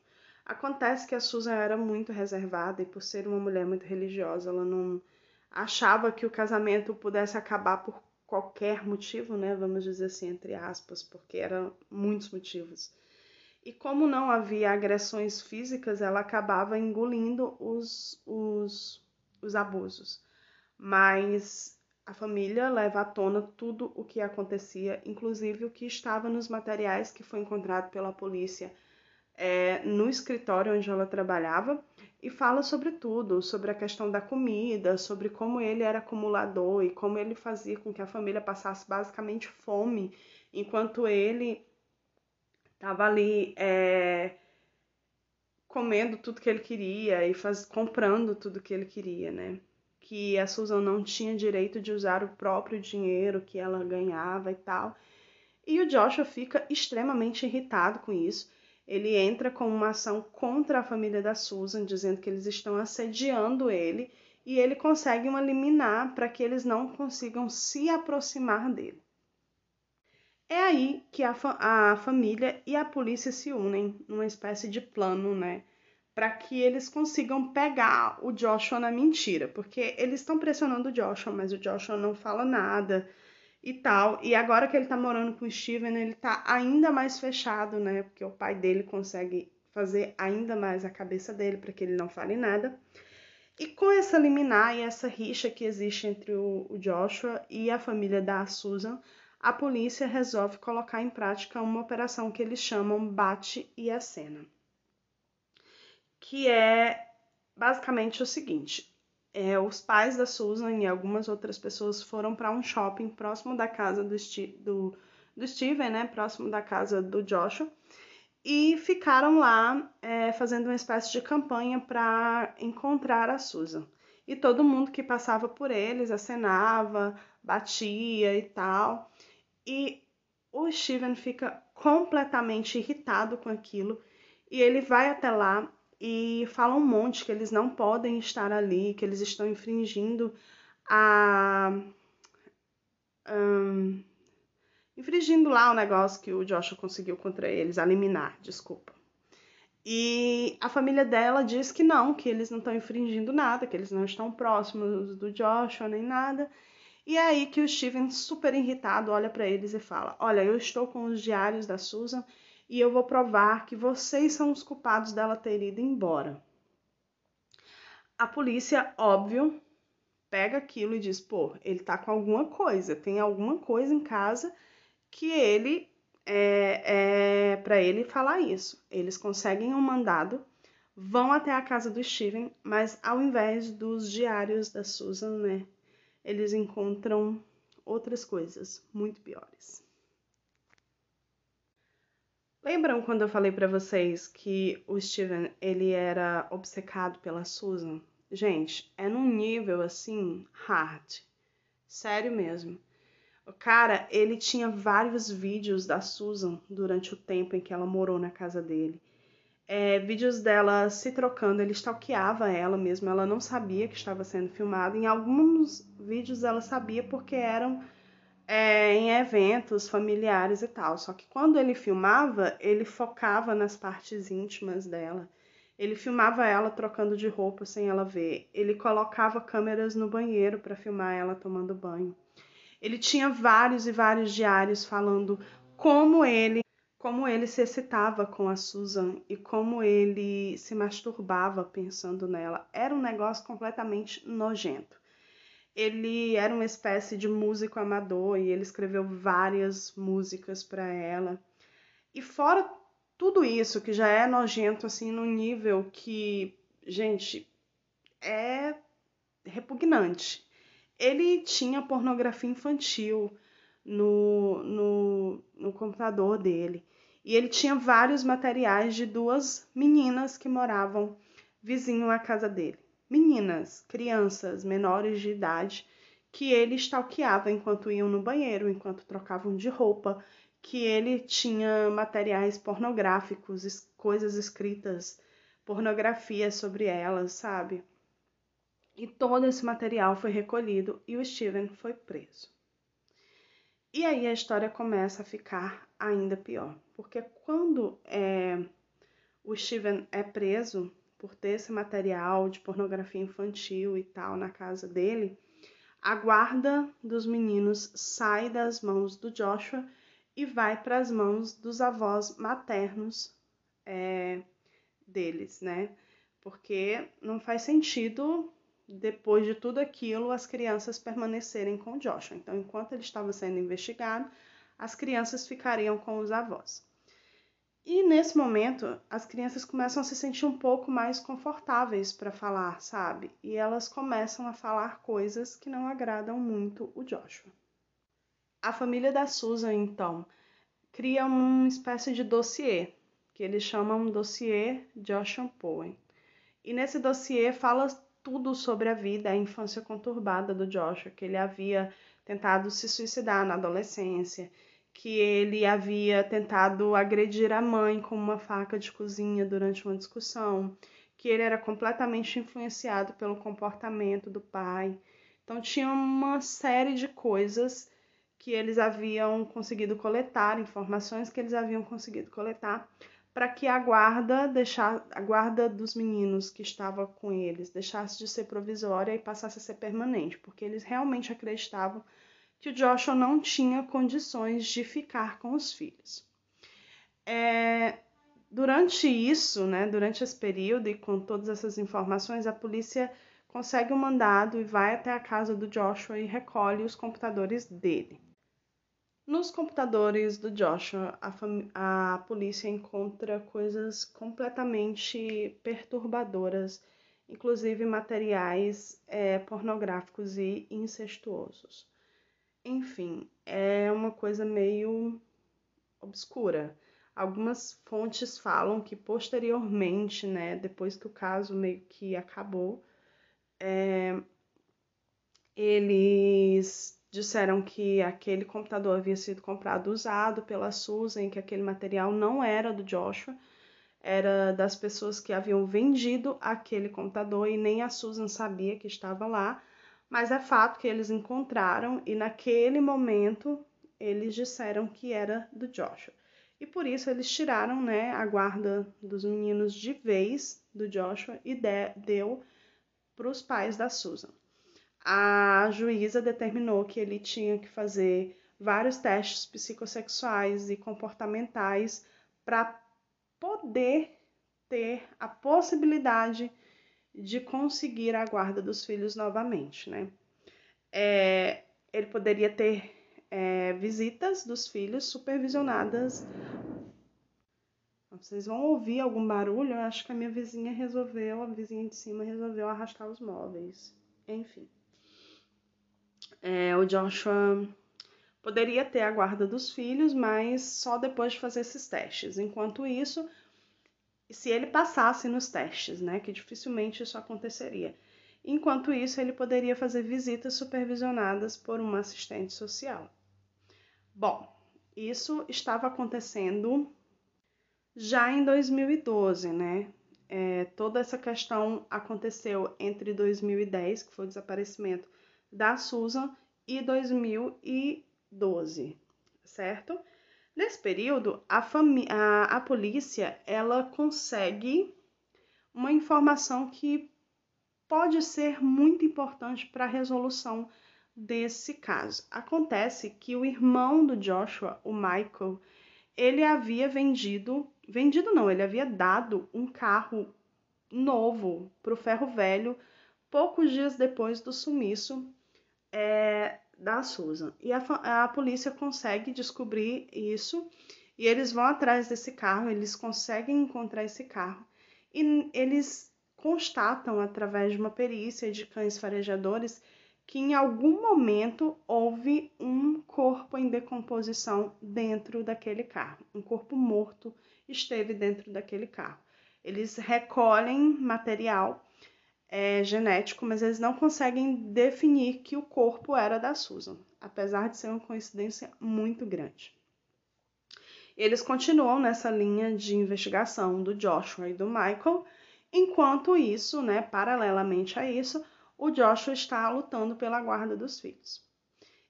Acontece que a Susan era muito reservada e por ser uma mulher muito religiosa, ela não achava que o casamento pudesse acabar por qualquer motivo, né? Vamos dizer assim, entre aspas, porque eram muitos motivos. E como não havia agressões físicas, ela acabava engolindo os, os, os abusos. Mas a família leva à tona tudo o que acontecia, inclusive o que estava nos materiais que foi encontrado pela polícia é, no escritório onde ela trabalhava e fala sobre tudo, sobre a questão da comida, sobre como ele era acumulador e como ele fazia com que a família passasse basicamente fome, enquanto ele estava ali é, comendo tudo que ele queria e faz, comprando tudo que ele queria, né? Que a Susan não tinha direito de usar o próprio dinheiro que ela ganhava e tal. E o Joshua fica extremamente irritado com isso. Ele entra com uma ação contra a família da Susan, dizendo que eles estão assediando ele, e ele consegue uma liminar para que eles não consigam se aproximar dele. É aí que a, fa a família e a polícia se unem numa espécie de plano, né? Para que eles consigam pegar o Joshua na mentira, porque eles estão pressionando o Joshua, mas o Joshua não fala nada e tal. E agora que ele tá morando com o Steven, ele tá ainda mais fechado, né? Porque o pai dele consegue fazer ainda mais a cabeça dele para que ele não fale nada. E com essa liminar e essa rixa que existe entre o, Joshua e a família da Susan, a polícia resolve colocar em prática uma operação que eles chamam Bate e a Cena que é basicamente o seguinte: é, os pais da Susan e algumas outras pessoas foram para um shopping próximo da casa do, do, do Steven, né? Próximo da casa do Joshua. E ficaram lá é, fazendo uma espécie de campanha para encontrar a Susan. E todo mundo que passava por eles acenava, batia e tal. E o Steven fica completamente irritado com aquilo e ele vai até lá e fala um monte que eles não podem estar ali, que eles estão infringindo a. Um, infringindo lá o negócio que o Joshua conseguiu contra eles, a liminar, desculpa. E a família dela diz que não, que eles não estão infringindo nada, que eles não estão próximos do Joshua nem nada. E é aí que o Steven, super irritado, olha para eles e fala: Olha, eu estou com os diários da Susan e eu vou provar que vocês são os culpados dela ter ido embora. A polícia, óbvio, pega aquilo e diz: pô, ele tá com alguma coisa, tem alguma coisa em casa que ele é, é para ele falar isso. Eles conseguem um mandado, vão até a casa do Steven, mas ao invés dos diários da Susan, né, eles encontram outras coisas muito piores. Lembram quando eu falei para vocês que o Steven ele era obcecado pela Susan? Gente, é num nível assim hard. Sério mesmo. O cara, ele tinha vários vídeos da Susan durante o tempo em que ela morou na casa dele. É, vídeos dela se trocando, ele stalkeava ela mesmo, ela não sabia que estava sendo filmado. Em alguns vídeos ela sabia porque eram é, em eventos familiares e tal. Só que quando ele filmava, ele focava nas partes íntimas dela. Ele filmava ela trocando de roupa sem ela ver. Ele colocava câmeras no banheiro para filmar ela tomando banho. Ele tinha vários e vários diários falando como ele como ele se excitava com a Susan e como ele se masturbava pensando nela. Era um negócio completamente nojento. Ele era uma espécie de músico amador e ele escreveu várias músicas para ela. E fora tudo isso que já é nojento assim no nível que, gente, é repugnante. Ele tinha pornografia infantil no, no, no computador dele. E ele tinha vários materiais de duas meninas que moravam vizinho à casa dele meninas, crianças menores de idade que ele stalkeava enquanto iam no banheiro, enquanto trocavam de roupa, que ele tinha materiais pornográficos, coisas escritas, pornografia sobre elas, sabe? E todo esse material foi recolhido e o Steven foi preso. E aí a história começa a ficar ainda pior, porque quando é, o Steven é preso, por ter esse material de pornografia infantil e tal na casa dele, a guarda dos meninos sai das mãos do Joshua e vai para as mãos dos avós maternos é, deles, né? Porque não faz sentido, depois de tudo aquilo, as crianças permanecerem com o Joshua. Então, enquanto ele estava sendo investigado, as crianças ficariam com os avós. E nesse momento, as crianças começam a se sentir um pouco mais confortáveis para falar, sabe? E elas começam a falar coisas que não agradam muito o Joshua. A família da Susan, então, cria uma espécie de dossiê, que eles chamam dossiê Joshua Poen. E nesse dossiê fala tudo sobre a vida, a infância conturbada do Joshua, que ele havia tentado se suicidar na adolescência, que ele havia tentado agredir a mãe com uma faca de cozinha durante uma discussão, que ele era completamente influenciado pelo comportamento do pai. Então tinha uma série de coisas que eles haviam conseguido coletar, informações que eles haviam conseguido coletar, para que a guarda deixar, a guarda dos meninos que estava com eles deixasse de ser provisória e passasse a ser permanente, porque eles realmente acreditavam que o Joshua não tinha condições de ficar com os filhos. É, durante isso, né, durante esse período e com todas essas informações, a polícia consegue um mandado e vai até a casa do Joshua e recolhe os computadores dele. Nos computadores do Joshua, a, a polícia encontra coisas completamente perturbadoras, inclusive materiais é, pornográficos e incestuosos. Enfim, é uma coisa meio obscura. Algumas fontes falam que posteriormente, né, depois que o caso meio que acabou, é, eles disseram que aquele computador havia sido comprado usado pela Susan, que aquele material não era do Joshua, era das pessoas que haviam vendido aquele computador e nem a Susan sabia que estava lá mas é fato que eles encontraram e naquele momento eles disseram que era do Joshua. E por isso eles tiraram né, a guarda dos meninos de vez do Joshua e de, deu para os pais da Susan. A juíza determinou que ele tinha que fazer vários testes psicossexuais e comportamentais para poder ter a possibilidade de conseguir a guarda dos filhos novamente, né? É, ele poderia ter é, visitas dos filhos supervisionadas. Vocês vão ouvir algum barulho? Eu acho que a minha vizinha resolveu, a vizinha de cima resolveu arrastar os móveis. Enfim. É, o Joshua poderia ter a guarda dos filhos, mas só depois de fazer esses testes. Enquanto isso, se ele passasse nos testes, né, que dificilmente isso aconteceria. Enquanto isso, ele poderia fazer visitas supervisionadas por uma assistente social. Bom, isso estava acontecendo já em 2012, né? É, toda essa questão aconteceu entre 2010, que foi o desaparecimento da Susan, e 2012, certo? Nesse período, a, a, a polícia ela consegue uma informação que pode ser muito importante para a resolução desse caso. Acontece que o irmão do Joshua, o Michael, ele havia vendido, vendido não, ele havia dado um carro novo para o ferro velho poucos dias depois do sumiço é, da Susan. E a, a polícia consegue descobrir isso e eles vão atrás desse carro, eles conseguem encontrar esse carro e eles constatam através de uma perícia de cães farejadores que em algum momento houve um corpo em decomposição dentro daquele carro. Um corpo morto esteve dentro daquele carro. Eles recolhem material é, genético, mas eles não conseguem definir que o corpo era da Susan, apesar de ser uma coincidência muito grande. Eles continuam nessa linha de investigação do Joshua e do Michael. Enquanto isso, né, paralelamente a isso, o Joshua está lutando pela guarda dos filhos.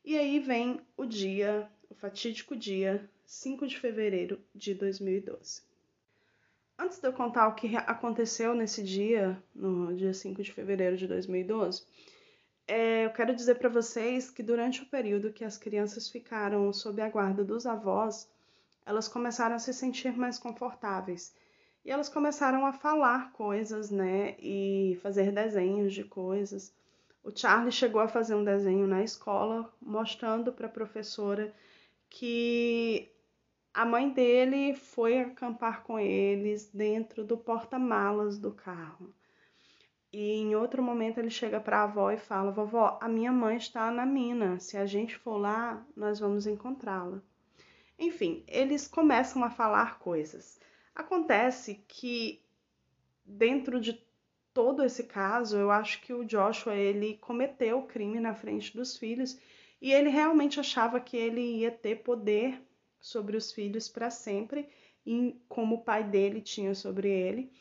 E aí vem o dia, o fatídico dia 5 de fevereiro de 2012. Antes de eu contar o que aconteceu nesse dia, no dia 5 de fevereiro de 2012, é, eu quero dizer para vocês que durante o período que as crianças ficaram sob a guarda dos avós, elas começaram a se sentir mais confortáveis e elas começaram a falar coisas, né? E fazer desenhos de coisas. O Charlie chegou a fazer um desenho na escola mostrando para a professora que a mãe dele foi acampar com eles dentro do porta-malas do carro. E em outro momento ele chega para a avó e fala: Vovó, a minha mãe está na mina. Se a gente for lá, nós vamos encontrá-la. Enfim, eles começam a falar coisas. Acontece que dentro de todo esse caso, eu acho que o Joshua ele cometeu o crime na frente dos filhos e ele realmente achava que ele ia ter poder sobre os filhos para sempre, como o pai dele tinha sobre ele,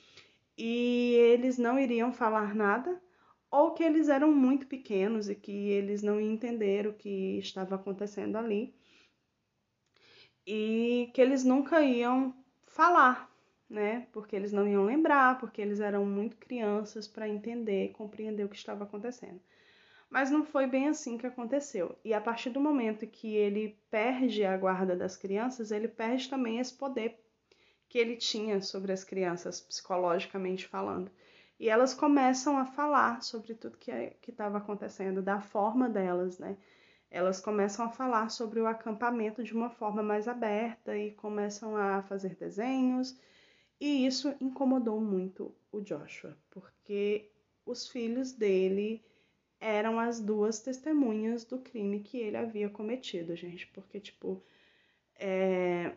e eles não iriam falar nada, ou que eles eram muito pequenos e que eles não entenderam o que estava acontecendo ali, e que eles nunca iam falar, né? Porque eles não iam lembrar, porque eles eram muito crianças para entender, compreender o que estava acontecendo. Mas não foi bem assim que aconteceu. E a partir do momento que ele perde a guarda das crianças, ele perde também esse poder que ele tinha sobre as crianças, psicologicamente falando. E elas começam a falar sobre tudo que é, estava acontecendo, da forma delas, né? elas começam a falar sobre o acampamento de uma forma mais aberta e começam a fazer desenhos. E isso incomodou muito o Joshua, porque os filhos dele eram as duas testemunhas do crime que ele havia cometido, gente. Porque, tipo, é...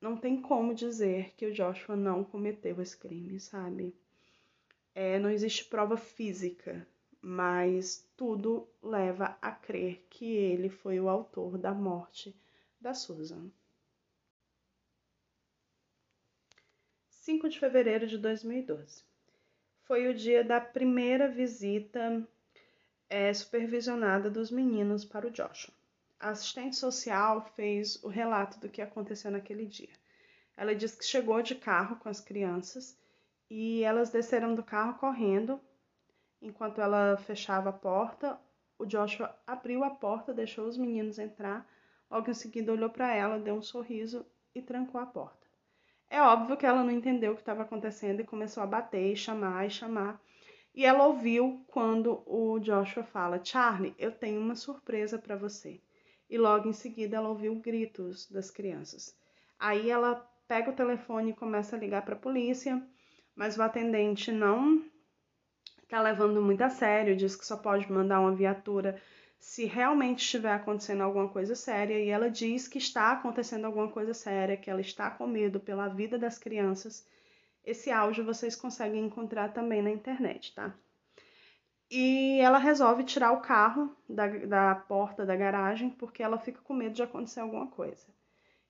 não tem como dizer que o Joshua não cometeu esse crime, sabe? É, não existe prova física mas tudo leva a crer que ele foi o autor da morte da Susan. 5 de fevereiro de 2012 foi o dia da primeira visita é, supervisionada dos meninos para o Joshua. A assistente social fez o relato do que aconteceu naquele dia. Ela disse que chegou de carro com as crianças e elas desceram do carro correndo Enquanto ela fechava a porta, o Joshua abriu a porta, deixou os meninos entrar. Logo em seguida, olhou para ela, deu um sorriso e trancou a porta. É óbvio que ela não entendeu o que estava acontecendo e começou a bater, e chamar e chamar. E ela ouviu quando o Joshua fala: Charlie, eu tenho uma surpresa para você. e logo em seguida ela ouviu gritos das crianças. Aí ela pega o telefone e começa a ligar para a polícia, mas o atendente não está levando muito a sério, diz que só pode mandar uma viatura se realmente estiver acontecendo alguma coisa séria, e ela diz que está acontecendo alguma coisa séria, que ela está com medo pela vida das crianças. Esse áudio vocês conseguem encontrar também na internet, tá? E ela resolve tirar o carro da, da porta da garagem porque ela fica com medo de acontecer alguma coisa.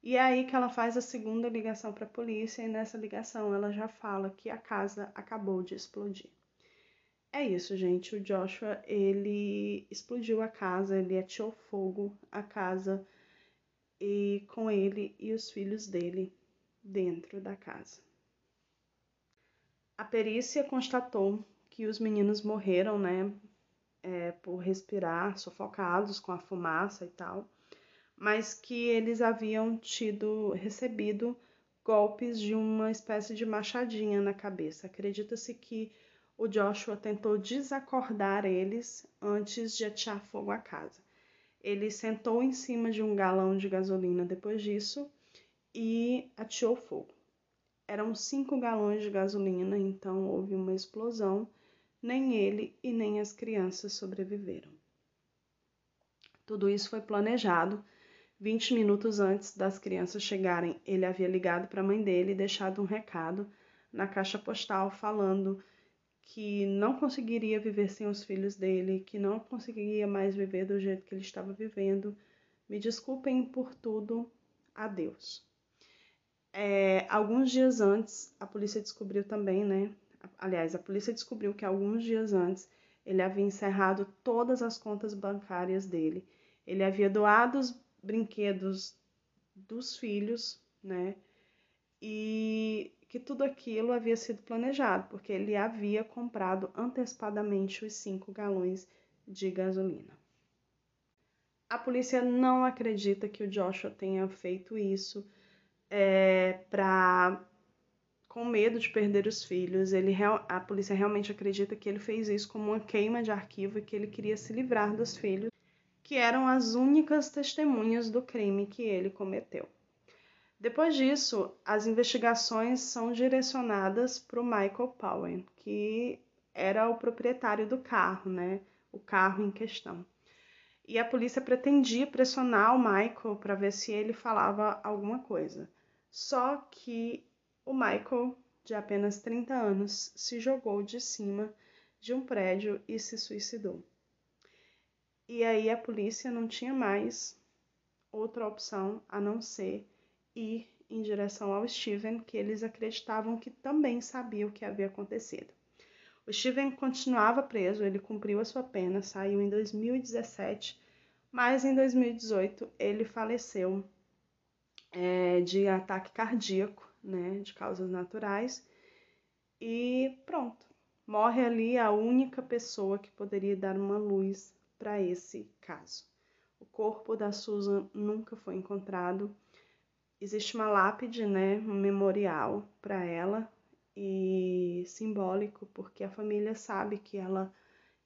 E é aí que ela faz a segunda ligação para a polícia e nessa ligação ela já fala que a casa acabou de explodir. É isso, gente. O Joshua, ele explodiu a casa, ele atirou fogo à casa e com ele e os filhos dele dentro da casa. A perícia constatou que os meninos morreram, né, é, por respirar sufocados com a fumaça e tal, mas que eles haviam tido recebido golpes de uma espécie de machadinha na cabeça. Acredita-se que o Joshua tentou desacordar eles antes de atirar fogo à casa. Ele sentou em cima de um galão de gasolina depois disso e atirou fogo. Eram cinco galões de gasolina, então houve uma explosão nem ele e nem as crianças sobreviveram. Tudo isso foi planejado. 20 minutos antes das crianças chegarem, ele havia ligado para a mãe dele e deixado um recado na caixa postal falando que não conseguiria viver sem os filhos dele, que não conseguiria mais viver do jeito que ele estava vivendo. Me desculpem por tudo. Adeus. É, alguns dias antes, a polícia descobriu também, né, Aliás, a polícia descobriu que alguns dias antes ele havia encerrado todas as contas bancárias dele. Ele havia doado os brinquedos dos filhos, né? E que tudo aquilo havia sido planejado, porque ele havia comprado antecipadamente os cinco galões de gasolina. A polícia não acredita que o Joshua tenha feito isso é, para com medo de perder os filhos. Ele, a polícia realmente acredita que ele fez isso como uma queima de arquivo e que ele queria se livrar dos filhos, que eram as únicas testemunhas do crime que ele cometeu. Depois disso, as investigações são direcionadas para o Michael Powen, que era o proprietário do carro, né? O carro em questão. E a polícia pretendia pressionar o Michael para ver se ele falava alguma coisa. Só que o Michael, de apenas 30 anos, se jogou de cima de um prédio e se suicidou. E aí a polícia não tinha mais outra opção a não ser ir em direção ao Steven, que eles acreditavam que também sabia o que havia acontecido. O Steven continuava preso, ele cumpriu a sua pena, saiu em 2017, mas em 2018 ele faleceu é, de ataque cardíaco né, de causas naturais. E pronto, morre ali a única pessoa que poderia dar uma luz para esse caso. O corpo da Susan nunca foi encontrado. Existe uma lápide, né, um memorial para ela e simbólico, porque a família sabe que ela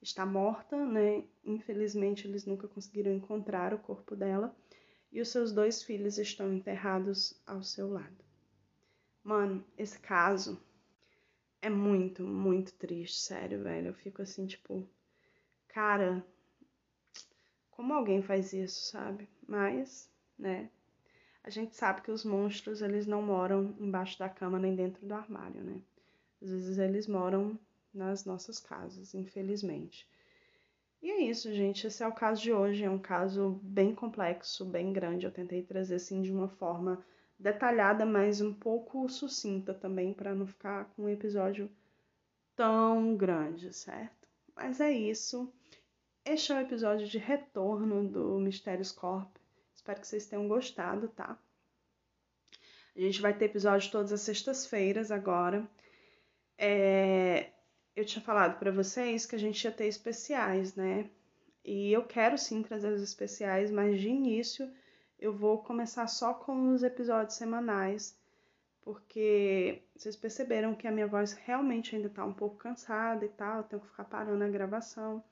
está morta, né? Infelizmente eles nunca conseguiram encontrar o corpo dela e os seus dois filhos estão enterrados ao seu lado. Mano, esse caso é muito, muito triste, sério, velho. Eu fico assim, tipo, cara, como alguém faz isso, sabe? Mas, né? A gente sabe que os monstros, eles não moram embaixo da cama nem dentro do armário, né? Às vezes eles moram nas nossas casas, infelizmente. E é isso, gente. Esse é o caso de hoje. É um caso bem complexo, bem grande. Eu tentei trazer assim de uma forma detalhada, mas um pouco sucinta também, para não ficar com um episódio tão grande, certo? Mas é isso. Este é o episódio de retorno do Mistérios Corp. Espero que vocês tenham gostado, tá? A gente vai ter episódio todas as sextas-feiras agora. É... Eu tinha falado para vocês que a gente ia ter especiais, né? E eu quero sim trazer os especiais, mas de início eu vou começar só com os episódios semanais, porque vocês perceberam que a minha voz realmente ainda tá um pouco cansada e tal, eu tenho que ficar parando a gravação.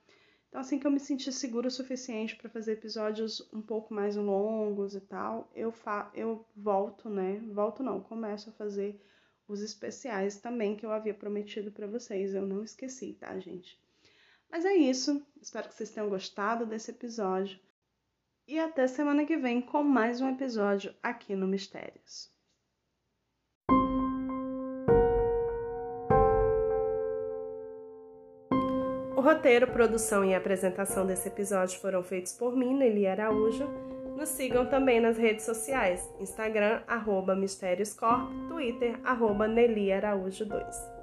Então, assim que eu me sentir seguro o suficiente para fazer episódios um pouco mais longos e tal, eu, fa eu volto, né? Volto não, começo a fazer os especiais também que eu havia prometido para vocês. Eu não esqueci, tá, gente? Mas é isso. Espero que vocês tenham gostado desse episódio. E até semana que vem com mais um episódio aqui no Mistérios. O roteiro, produção e apresentação desse episódio foram feitos por mim, Nelly Araújo. Nos sigam também nas redes sociais, Instagram, arroba Mistérios Corp, Twitter, arroba Nelly Araújo 2.